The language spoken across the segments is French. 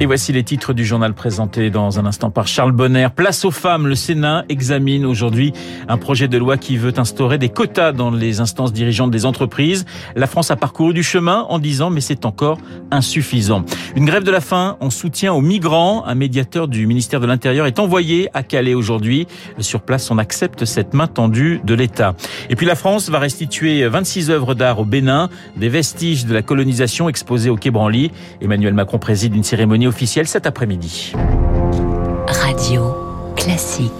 Et voici les titres du journal présenté dans un instant par Charles Bonner. Place aux femmes, le Sénat examine aujourd'hui un projet de loi qui veut instaurer des quotas dans les instances dirigeantes des entreprises. La France a parcouru du chemin en disant mais c'est encore insuffisant. Une grève de la faim en soutien aux migrants. Un médiateur du ministère de l'Intérieur est envoyé à Calais aujourd'hui. Sur place, on accepte cette main tendue de l'État. Et puis la France va restituer 26 œuvres d'art au Bénin, des vestiges de la colonisation exposés au Quai Branly. Emmanuel Macron préside une cérémonie officielle cet après-midi. Radio Classique.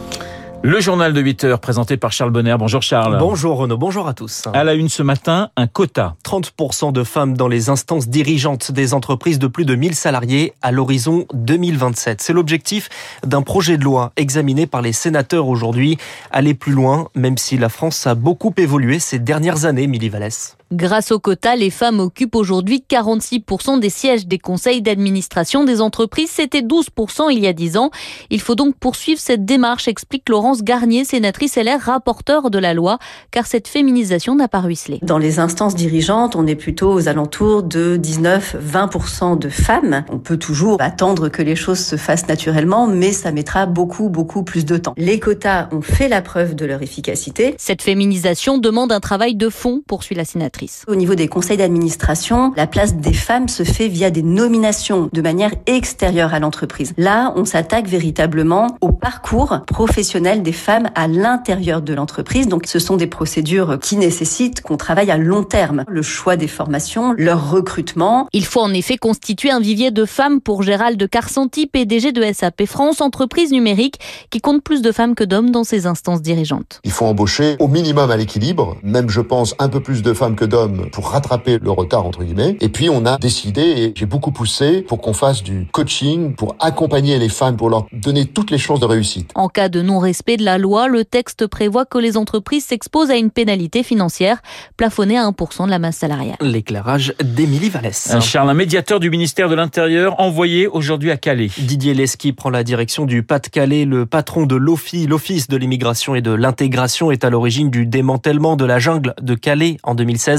Le journal de 8 heures présenté par Charles Bonner. Bonjour Charles. Bonjour Renaud, bonjour à tous. À la une ce matin, un quota. 30% de femmes dans les instances dirigeantes des entreprises de plus de 1000 salariés à l'horizon 2027. C'est l'objectif d'un projet de loi examiné par les sénateurs aujourd'hui. Aller plus loin, même si la France a beaucoup évolué ces dernières années, Milly Vallès. Grâce au quota, les femmes occupent aujourd'hui 46% des sièges des conseils d'administration des entreprises. C'était 12% il y a 10 ans. Il faut donc poursuivre cette démarche, explique Laurence Garnier, sénatrice LR, rapporteure de la loi, car cette féminisation n'a pas ruisselé. Dans les instances dirigeantes, on est plutôt aux alentours de 19-20% de femmes. On peut toujours attendre que les choses se fassent naturellement, mais ça mettra beaucoup, beaucoup plus de temps. Les quotas ont fait la preuve de leur efficacité. Cette féminisation demande un travail de fond, poursuit la sénatrice. Au niveau des conseils d'administration, la place des femmes se fait via des nominations de manière extérieure à l'entreprise. Là, on s'attaque véritablement au parcours professionnel des femmes à l'intérieur de l'entreprise. Donc, ce sont des procédures qui nécessitent qu'on travaille à long terme. Le choix des formations, leur recrutement. Il faut en effet constituer un vivier de femmes pour Gérald Carsanti, PDG de SAP France, entreprise numérique qui compte plus de femmes que d'hommes dans ses instances dirigeantes. Il faut embaucher au minimum à l'équilibre, même je pense un peu plus de femmes que d'hommes pour rattraper le retard entre guillemets. Et puis on a décidé et j'ai beaucoup poussé pour qu'on fasse du coaching pour accompagner les femmes pour leur donner toutes les chances de réussite. En cas de non-respect de la loi, le texte prévoit que les entreprises s'exposent à une pénalité financière plafonnée à 1% de la masse salariale. L'éclairage d'Émilie Vallès. Charles, un médiateur du ministère de l'Intérieur envoyé aujourd'hui à Calais. Didier Lesky prend la direction du Pas-de-Calais. Le patron de l'OFI, l'Office de l'immigration et de l'intégration, est à l'origine du démantèlement de la jungle de Calais en 2016.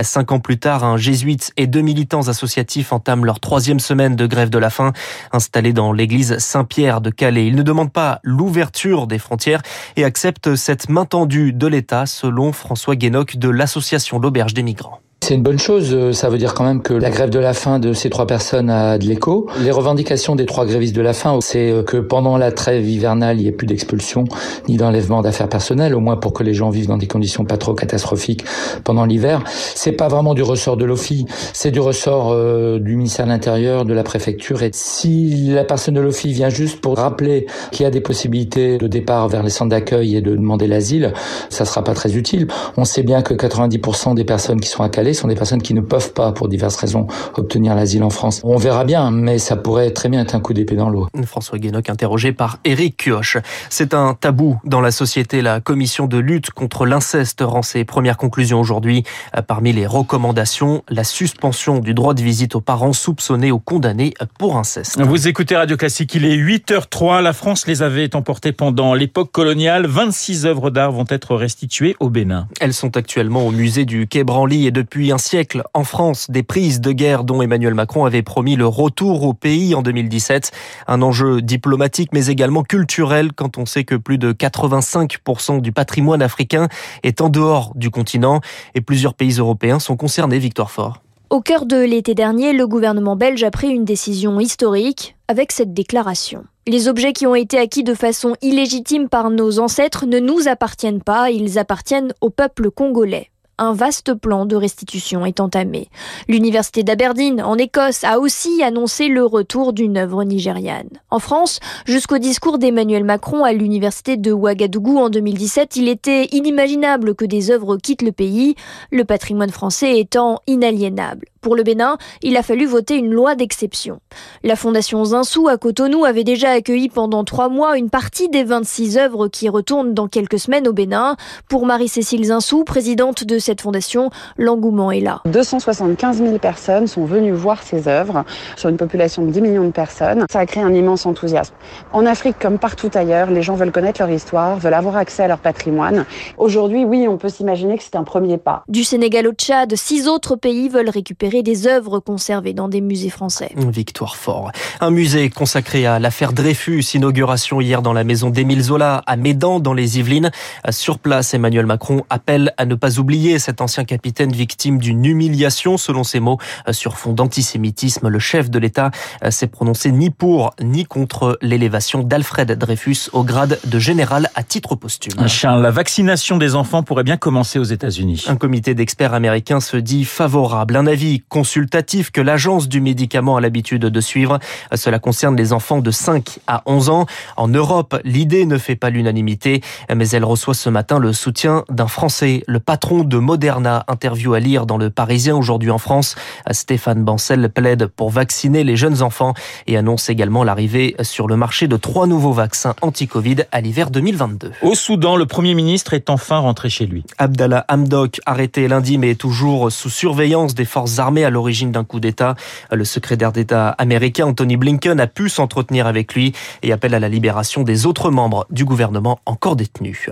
Cinq ans plus tard, un jésuite et deux militants associatifs entament leur troisième semaine de grève de la faim, installés dans l'église Saint-Pierre de Calais. Ils ne demandent pas l'ouverture des frontières et acceptent cette main tendue de l'État, selon François Guénoc de l'association L'Auberge des Migrants. C'est une bonne chose. Ça veut dire quand même que la grève de la faim de ces trois personnes a de l'écho. Les revendications des trois grévistes de la faim, c'est que pendant la trêve hivernale, il n'y ait plus d'expulsion ni d'enlèvement d'affaires personnelles, au moins pour que les gens vivent dans des conditions pas trop catastrophiques pendant l'hiver. C'est pas vraiment du ressort de l'OFI, c'est du ressort euh, du ministère de l'Intérieur, de la préfecture. Et si la personne de l'OFI vient juste pour rappeler qu'il y a des possibilités de départ vers les centres d'accueil et de demander l'asile, ça sera pas très utile. On sait bien que 90% des personnes qui sont à Calais sont des personnes qui ne peuvent pas, pour diverses raisons, obtenir l'asile en France. On verra bien, mais ça pourrait très bien être un coup d'épée dans l'eau. François Guénoc, interrogé par Éric Kioch. C'est un tabou dans la société. La commission de lutte contre l'inceste rend ses premières conclusions aujourd'hui. Parmi les recommandations, la suspension du droit de visite aux parents soupçonnés ou condamnés pour inceste. Vous écoutez Radio Classique, il est 8h03. La France les avait emportées pendant l'époque coloniale. 26 œuvres d'art vont être restituées au Bénin. Elles sont actuellement au musée du Quai Branly et depuis un siècle en France des prises de guerre dont Emmanuel Macron avait promis le retour au pays en 2017. Un enjeu diplomatique mais également culturel quand on sait que plus de 85% du patrimoine africain est en dehors du continent et plusieurs pays européens sont concernés. Victoire Fort. Au cœur de l'été dernier, le gouvernement belge a pris une décision historique avec cette déclaration. Les objets qui ont été acquis de façon illégitime par nos ancêtres ne nous appartiennent pas, ils appartiennent au peuple congolais un vaste plan de restitution est entamé. L'université d'Aberdeen, en Écosse, a aussi annoncé le retour d'une œuvre nigériane. En France, jusqu'au discours d'Emmanuel Macron à l'université de Ouagadougou en 2017, il était inimaginable que des œuvres quittent le pays, le patrimoine français étant inaliénable. Pour le Bénin, il a fallu voter une loi d'exception. La Fondation Zinsou à Cotonou avait déjà accueilli pendant trois mois une partie des 26 œuvres qui retournent dans quelques semaines au Bénin. Pour Marie-Cécile Zinsou, présidente de cette fondation, l'engouement est là. 275 000 personnes sont venues voir ces œuvres sur une population de 10 millions de personnes. Ça a créé un immense enthousiasme. En Afrique, comme partout ailleurs, les gens veulent connaître leur histoire, veulent avoir accès à leur patrimoine. Aujourd'hui, oui, on peut s'imaginer que c'est un premier pas. Du Sénégal au Tchad, six autres pays veulent récupérer des œuvres conservées dans des musées français. Victoire fort. Un musée consacré à l'affaire Dreyfus, inauguration hier dans la maison d'Émile Zola à Médan dans les Yvelines. Sur place, Emmanuel Macron appelle à ne pas oublier cet ancien capitaine victime d'une humiliation, selon ses mots, sur fond d'antisémitisme. Le chef de l'État s'est prononcé ni pour ni contre l'élévation d'Alfred Dreyfus au grade de général à titre posthume. Charles, la vaccination des enfants pourrait bien commencer aux États-Unis. Un comité d'experts américains se dit favorable. Un avis consultatif que l'agence du médicament a l'habitude de suivre. Cela concerne les enfants de 5 à 11 ans. En Europe, l'idée ne fait pas l'unanimité, mais elle reçoit ce matin le soutien d'un Français, le patron de Moderna. Interview à lire dans le Parisien aujourd'hui en France. Stéphane Bancel plaide pour vacciner les jeunes enfants et annonce également l'arrivée sur le marché de trois nouveaux vaccins anti-Covid à l'hiver 2022. Au Soudan, le Premier ministre est enfin rentré chez lui. Abdallah Hamdok, arrêté lundi mais toujours sous surveillance des forces armées à l'origine d'un coup d'État. Le secrétaire d'État américain Anthony Blinken a pu s'entretenir avec lui et appelle à la libération des autres membres du gouvernement encore détenus.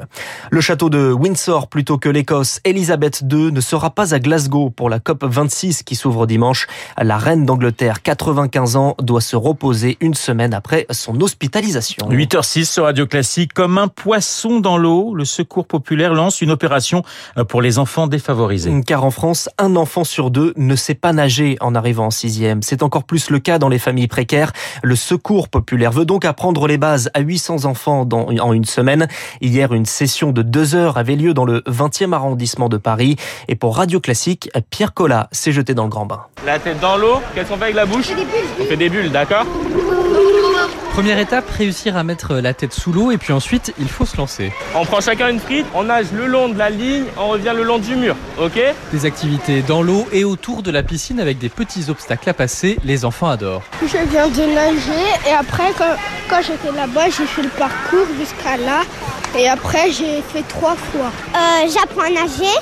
Le château de Windsor plutôt que l'Écosse, Elisabeth II ne sera pas à Glasgow pour la COP 26 qui s'ouvre dimanche. La reine d'Angleterre, 95 ans, doit se reposer une semaine après son hospitalisation. 8h06 sur Radio Classique. Comme un poisson dans l'eau, le Secours populaire lance une opération pour les enfants défavorisés. Car en France, un enfant sur deux ne sait pas nager en arrivant en sixième. C'est encore plus le cas dans les familles précaires. Le Secours populaire veut donc apprendre les bases à 800 enfants dans, en une semaine. Hier, une session de deux heures avait lieu dans le 20e arrondissement de Paris. Et pour Radio Classique, Pierre Collat s'est jeté dans le grand bain. La tête dans l'eau, qu'est-ce qu'on fait avec la bouche On fait des bulles, d'accord Première étape, réussir à mettre la tête sous l'eau et puis ensuite, il faut se lancer. On prend chacun une frite, on nage le long de la ligne, on revient le long du mur, ok Des activités dans l'eau et autour de la piscine avec des petits obstacles à passer, les enfants adorent. Je viens de nager et après, quand, quand j'étais là-bas, j'ai fait le parcours jusqu'à là et après, j'ai fait trois fois. Euh, J'apprends à nager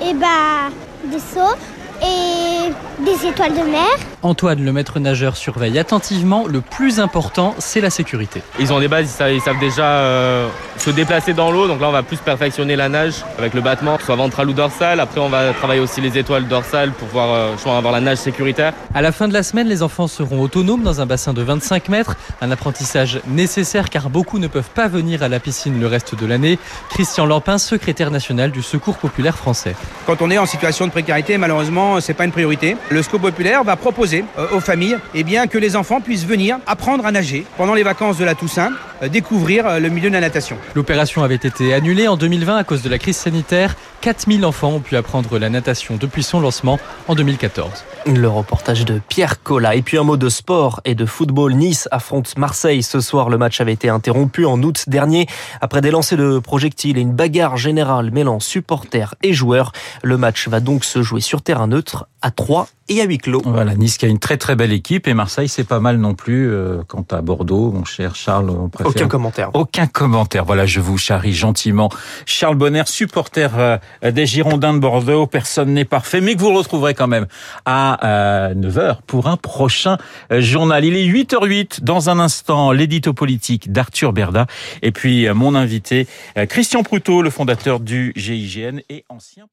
et bah des sauts et des étoiles de mer. Antoine, le maître nageur, surveille attentivement. Le plus important, c'est la sécurité. Ils ont des bases, ils savent, ils savent déjà euh, se déplacer dans l'eau. Donc là, on va plus perfectionner la nage avec le battement, soit ventral ou dorsal. Après, on va travailler aussi les étoiles dorsales pour pouvoir euh, avoir la nage sécuritaire. À la fin de la semaine, les enfants seront autonomes dans un bassin de 25 mètres. Un apprentissage nécessaire car beaucoup ne peuvent pas venir à la piscine le reste de l'année. Christian Lampin, secrétaire national du Secours populaire français. Quand on est en situation de précarité, malheureusement, c'est pas une priorité. Le Secours populaire va proposer aux familles eh bien, que les enfants puissent venir apprendre à nager pendant les vacances de la Toussaint, découvrir le milieu de la natation. L'opération avait été annulée en 2020 à cause de la crise sanitaire. 4000 enfants ont pu apprendre la natation depuis son lancement en 2014. Le reportage de Pierre Collat. Et puis un mot de sport et de football. Nice affronte Marseille. Ce soir, le match avait été interrompu en août dernier après des lancers de projectiles et une bagarre générale mêlant supporters et joueurs. Le match va donc se jouer sur terrain neutre à 3 et à huis clos. Voilà, Nice qui a une très très belle équipe et Marseille c'est pas mal non plus. Euh, quant à Bordeaux, mon cher Charles, on préfère... Aucun commentaire. Aucun commentaire. Voilà, je vous charrie gentiment. Charles Bonner, supporter euh, des Girondins de Bordeaux. Personne n'est parfait, mais que vous retrouverez quand même à euh, 9h pour un prochain euh, journal. Il est 8h08. Dans un instant, l'édito politique d'Arthur Berda. Et puis mon invité, Christian Proutot, le fondateur du GIGN et ancien